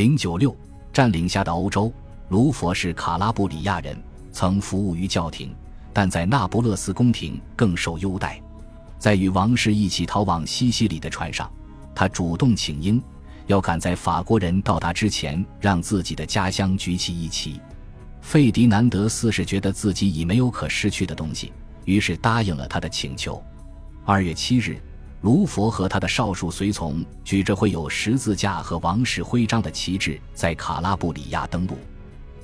零九六占领下的欧洲，卢佛是卡拉布里亚人，曾服务于教廷，但在那不勒斯宫廷更受优待。在与王室一起逃往西西里的船上，他主动请缨，要赶在法国人到达之前，让自己的家乡举起一旗。费迪南德四世觉得自己已没有可失去的东西，于是答应了他的请求。二月七日，卢佛和他的少数随从举着绘有十字架和王室徽章的旗帜，在卡拉布里亚登陆。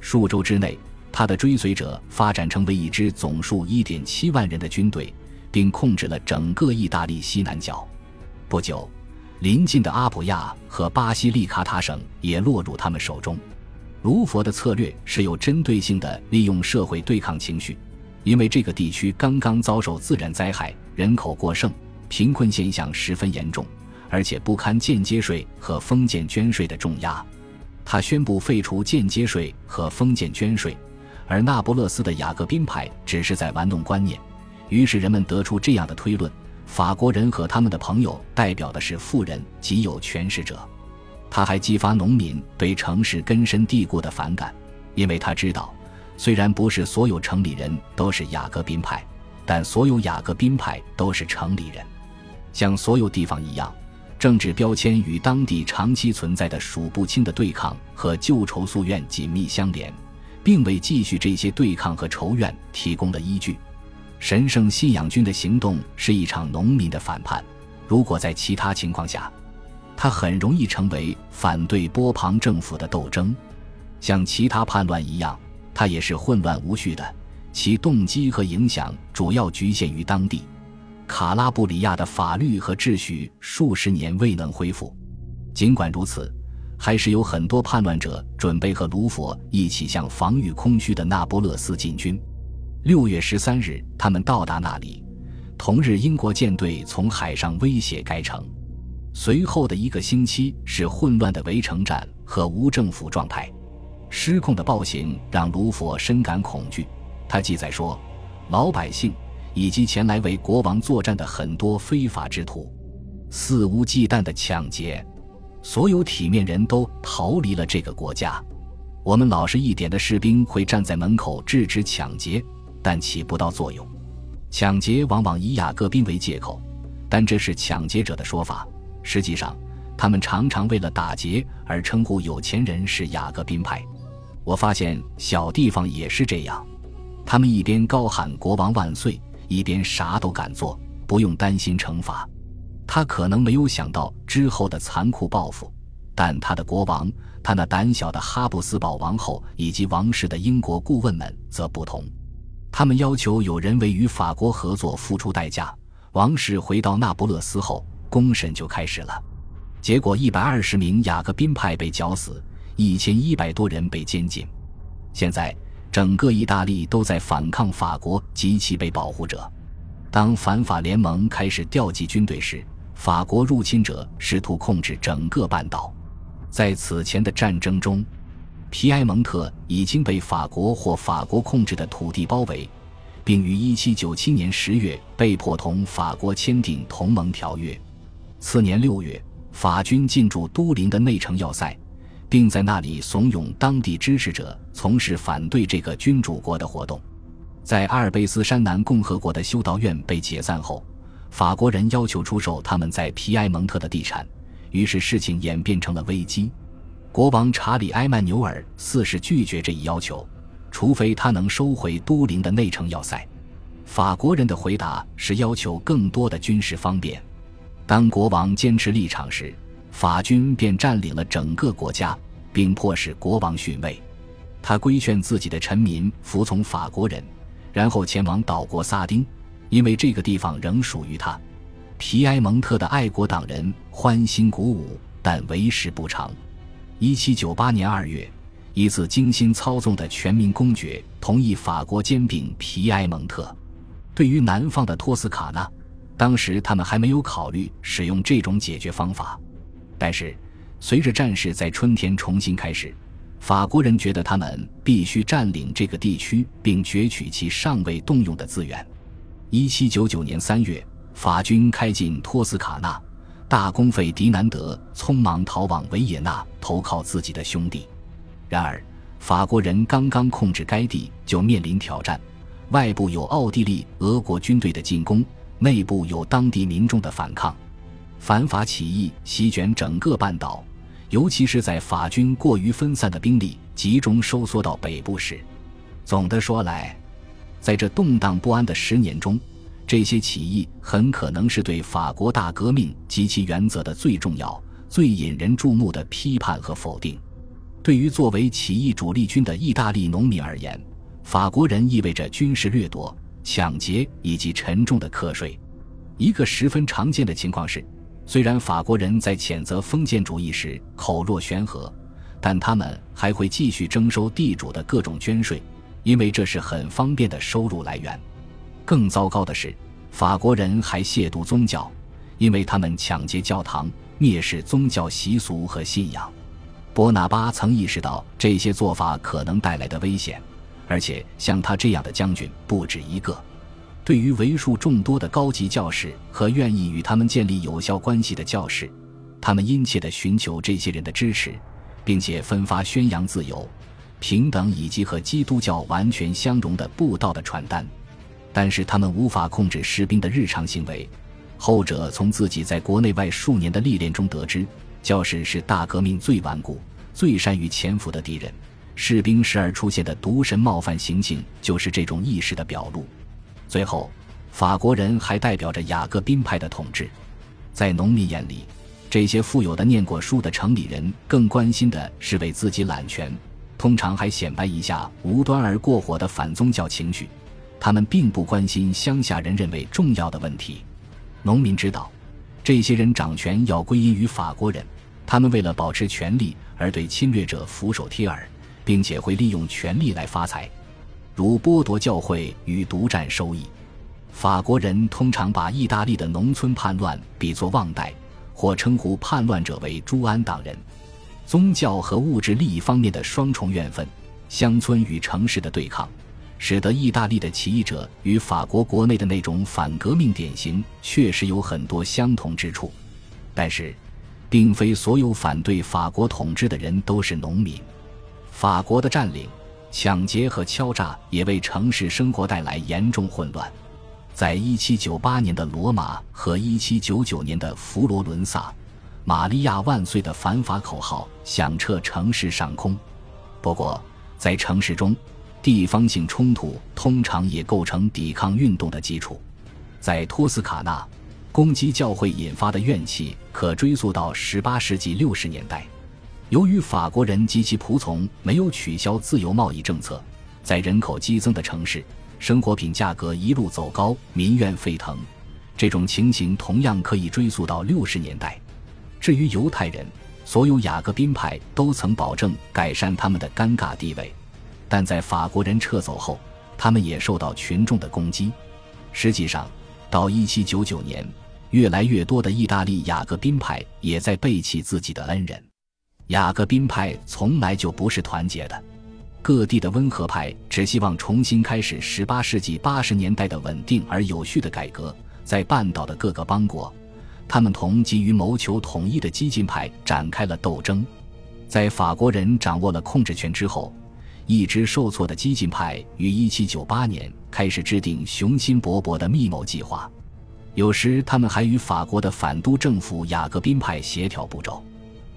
数周之内，他的追随者发展成为一支总数一点七万人的军队。并控制了整个意大利西南角。不久，邻近的阿普亚和巴西利卡塔省也落入他们手中。卢佛的策略是有针对性的利用社会对抗情绪，因为这个地区刚刚遭受自然灾害，人口过剩，贫困现象十分严重，而且不堪间接税和封建捐税的重压。他宣布废除间接税和封建捐税，而那不勒斯的雅各宾派只是在玩弄观念。于是人们得出这样的推论：法国人和他们的朋友代表的是富人及有权势者。他还激发农民对城市根深蒂固的反感，因为他知道，虽然不是所有城里人都是雅各宾派，但所有雅各宾派都是城里人。像所有地方一样，政治标签与当地长期存在的数不清的对抗和旧仇宿怨紧密相连，并为继续这些对抗和仇怨提供了依据。神圣信仰军的行动是一场农民的反叛。如果在其他情况下，它很容易成为反对波旁政府的斗争。像其他叛乱一样，它也是混乱无序的。其动机和影响主要局限于当地。卡拉布里亚的法律和秩序数十年未能恢复。尽管如此，还是有很多叛乱者准备和卢佛一起向防御空虚的那不勒斯进军。六月十三日，他们到达那里。同日，英国舰队从海上威胁该城。随后的一个星期是混乱的围城战和无政府状态。失控的暴行让卢佛深感恐惧。他记载说，老百姓以及前来为国王作战的很多非法之徒，肆无忌惮的抢劫，所有体面人都逃离了这个国家。我们老实一点的士兵会站在门口制止抢劫。但起不到作用。抢劫往往以雅各宾为借口，但这是抢劫者的说法。实际上，他们常常为了打劫而称呼有钱人是雅各宾派。我发现小地方也是这样，他们一边高喊“国王万岁”，一边啥都敢做，不用担心惩罚。他可能没有想到之后的残酷报复，但他的国王、他那胆小的哈布斯堡王后以及王室的英国顾问们则不同。他们要求有人为与法国合作付出代价。王室回到那不勒斯后，公审就开始了。结果，一百二十名雅各宾派被绞死，一千一百多人被监禁。现在，整个意大利都在反抗法国及其被保护者。当反法联盟开始调集军队时，法国入侵者试图控制整个半岛。在此前的战争中。皮埃蒙特已经被法国或法国控制的土地包围，并于1797年10月被迫同法国签订同盟条约。次年6月，法军进驻都灵的内城要塞，并在那里怂恿当地支持者从事反对这个君主国的活动。在阿尔卑斯山南共和国的修道院被解散后，法国人要求出售他们在皮埃蒙特的地产，于是事情演变成了危机。国王查理埃曼纽尔四世拒绝这一要求，除非他能收回都灵的内城要塞。法国人的回答是要求更多的军事方便。当国王坚持立场时，法军便占领了整个国家，并迫使国王逊位。他规劝自己的臣民服从法国人，然后前往岛国萨丁，因为这个地方仍属于他。皮埃蒙特的爱国党人欢欣鼓舞，但为时不长。一七九八年二月，一次精心操纵的全民公决同意法国兼并皮埃蒙特。对于南方的托斯卡纳，当时他们还没有考虑使用这种解决方法。但是，随着战事在春天重新开始，法国人觉得他们必须占领这个地区，并攫取其尚未动用的资源。一七九九年三月，法军开进托斯卡纳。大公费迪南德匆忙逃往维也纳投靠自己的兄弟。然而，法国人刚刚控制该地，就面临挑战：外部有奥地利、俄国军队的进攻，内部有当地民众的反抗。反法起义席卷整个半岛，尤其是在法军过于分散的兵力集中收缩到北部时。总的说来，在这动荡不安的十年中，这些起义很可能是对法国大革命及其原则的最重要、最引人注目的批判和否定。对于作为起义主力军的意大利农民而言，法国人意味着军事掠夺、抢劫以及沉重的课税。一个十分常见的情况是。虽然法国人在谴责封建主义时口若悬河，但他们还会继续征收地主的各种捐税，因为这是很方便的收入来源。更糟糕的是，法国人还亵渎宗教，因为他们抢劫教堂，蔑视宗教习俗和信仰。波拿巴曾意识到这些做法可能带来的危险，而且像他这样的将军不止一个。对于为数众多的高级教士和愿意与他们建立有效关系的教士，他们殷切地寻求这些人的支持，并且分发宣扬自由、平等以及和基督教完全相融的布道的传单。但是他们无法控制士兵的日常行为。后者从自己在国内外数年的历练中得知，教士是大革命最顽固、最善于潜伏的敌人。士兵时而出现的毒神冒犯行径，就是这种意识的表露。最后，法国人还代表着雅各宾派的统治。在农民眼里，这些富有的念过书的城里人更关心的是为自己揽权，通常还显摆一下无端而过火的反宗教情绪。他们并不关心乡下人认为重要的问题。农民知道，这些人掌权要归因于法国人，他们为了保持权力而对侵略者俯首帖耳，并且会利用权力来发财。如剥夺教会与独占收益，法国人通常把意大利的农村叛乱比作旺代，或称呼叛乱者为朱安党人。宗教和物质利益方面的双重怨愤，乡村与城市的对抗，使得意大利的起义者与法国国内的那种反革命典型确实有很多相同之处。但是，并非所有反对法国统治的人都是农民。法国的占领。抢劫和敲诈也为城市生活带来严重混乱。在1798年的罗马和1799年的佛罗伦萨，“玛利亚万岁”的反法口号响彻城市上空。不过，在城市中，地方性冲突通常也构成抵抗运动的基础。在托斯卡纳，攻击教会引发的怨气可追溯到18世纪60年代。由于法国人及其仆从没有取消自由贸易政策，在人口激增的城市，生活品价格一路走高，民怨沸腾。这种情形同样可以追溯到六十年代。至于犹太人，所有雅各宾派都曾保证改善他们的尴尬地位，但在法国人撤走后，他们也受到群众的攻击。实际上，到一七九九年，越来越多的意大利雅各宾派也在背弃自己的恩人。雅各宾派从来就不是团结的，各地的温和派只希望重新开始18世纪80年代的稳定而有序的改革。在半岛的各个邦国，他们同急于谋求统一的激进派展开了斗争。在法国人掌握了控制权之后，一直受挫的激进派于1798年开始制定雄心勃勃的密谋计划，有时他们还与法国的反都政府雅各宾派协调步骤。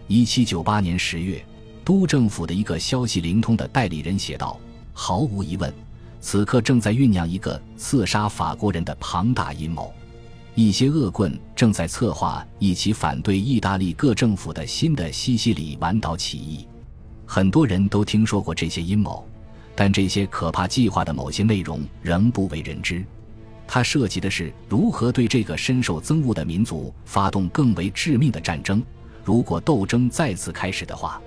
一七九八年十月，都政府的一个消息灵通的代理人写道：“毫无疑问，此刻正在酝酿一个刺杀法国人的庞大阴谋。一些恶棍正在策划一起反对意大利各政府的新的西西里湾岛起义。很多人都听说过这些阴谋，但这些可怕计划的某些内容仍不为人知。它涉及的是如何对这个深受憎恶的民族发动更为致命的战争。”如果斗争再次开始的话，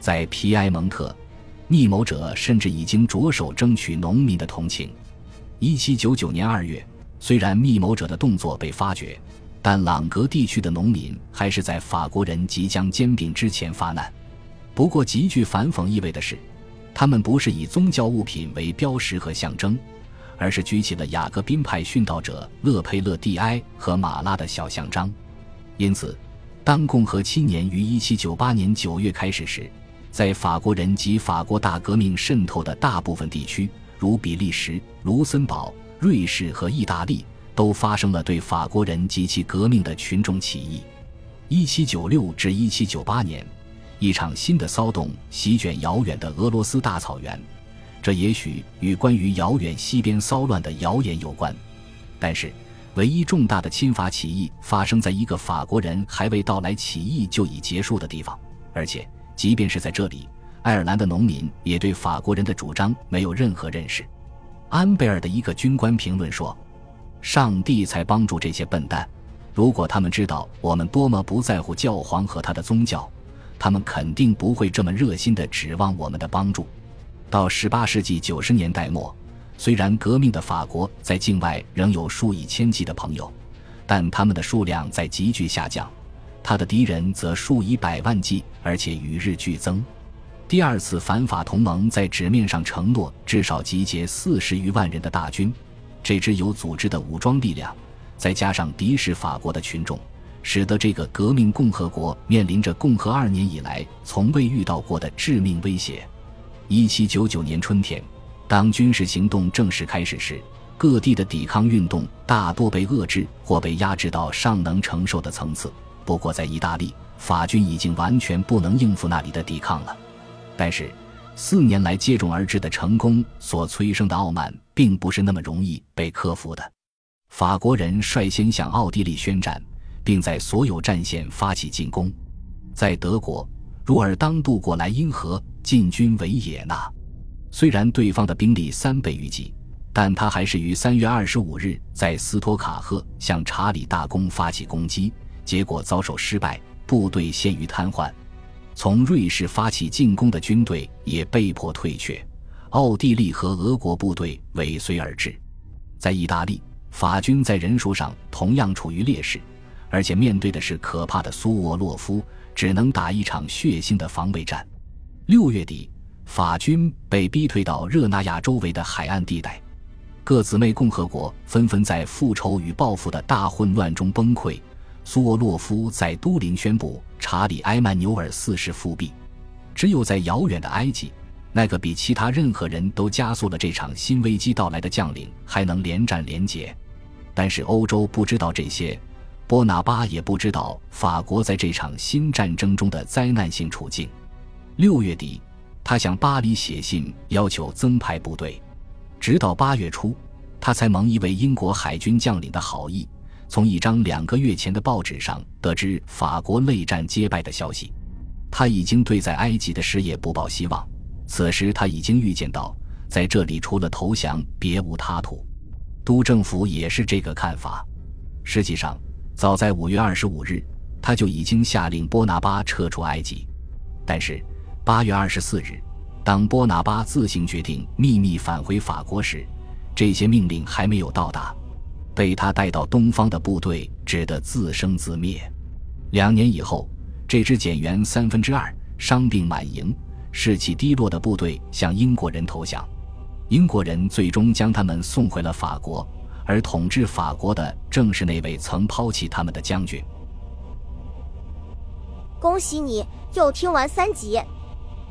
在皮埃蒙特，密谋者甚至已经着手争取农民的同情。一七九九年二月，虽然密谋者的动作被发觉，但朗格地区的农民还是在法国人即将兼并之前发难。不过，极具反讽意味的是，他们不是以宗教物品为标识和象征，而是举起了雅各宾派殉道者勒佩勒蒂埃和马拉的小象章。因此，当共和七年于1798年9月开始时，在法国人及法国大革命渗透的大部分地区，如比利时、卢森堡、瑞士和意大利，都发生了对法国人及其革命的群众起义。1796至1798年，一场新的骚动席卷遥远的俄罗斯大草原，这也许与关于遥远西边骚乱的谣言有关，但是。唯一重大的侵法起义发生在一个法国人还未到来，起义就已结束的地方。而且，即便是在这里，爱尔兰的农民也对法国人的主张没有任何认识。安贝尔的一个军官评论说：“上帝才帮助这些笨蛋。如果他们知道我们多么不在乎教皇和他的宗教，他们肯定不会这么热心地指望我们的帮助。”到18世纪90年代末。虽然革命的法国在境外仍有数以千计的朋友，但他们的数量在急剧下降，他的敌人则数以百万计，而且与日俱增。第二次反法同盟在纸面上承诺至少集结四十余万人的大军，这支有组织的武装力量，再加上敌视法国的群众，使得这个革命共和国面临着共和二年以来从未遇到过的致命威胁。一七九九年春天。当军事行动正式开始时，各地的抵抗运动大多被遏制或被压制到尚能承受的层次。不过，在意大利，法军已经完全不能应付那里的抵抗了。但是，四年来接踵而至的成功所催生的傲慢，并不是那么容易被克服的。法国人率先向奥地利宣战，并在所有战线发起进攻。在德国，如尔当渡过莱茵河，进军维也纳。虽然对方的兵力三倍于己，但他还是于三月二十五日在斯托卡赫向查理大公发起攻击，结果遭受失败，部队陷于瘫痪。从瑞士发起进攻的军队也被迫退却，奥地利和俄国部队尾随而至。在意大利，法军在人数上同样处于劣势，而且面对的是可怕的苏沃洛夫，只能打一场血腥的防卫战。六月底。法军被逼退到热那亚周围的海岸地带，各姊妹共和国纷纷在复仇与报复的大混乱中崩溃。苏沃洛夫在都灵宣布查理埃曼纽尔四世复辟。只有在遥远的埃及，那个比其他任何人都加速了这场新危机到来的将领还能连战连捷。但是欧洲不知道这些，波拿巴也不知道法国在这场新战争中的灾难性处境。六月底。他向巴黎写信，要求增派部队。直到八月初，他才蒙一位英国海军将领的好意，从一张两个月前的报纸上得知法国内战皆败的消息。他已经对在埃及的事业不抱希望。此时，他已经预见到，在这里除了投降别无他途。督政府也是这个看法。实际上，早在五月二十五日，他就已经下令波拿巴撤出埃及。但是。八月二十四日，当波拿巴自行决定秘密返回法国时，这些命令还没有到达，被他带到东方的部队只得自生自灭。两年以后，这支减员三分之二、伤病满营、士气低落的部队向英国人投降，英国人最终将他们送回了法国，而统治法国的正是那位曾抛弃他们的将军。恭喜你又听完三集。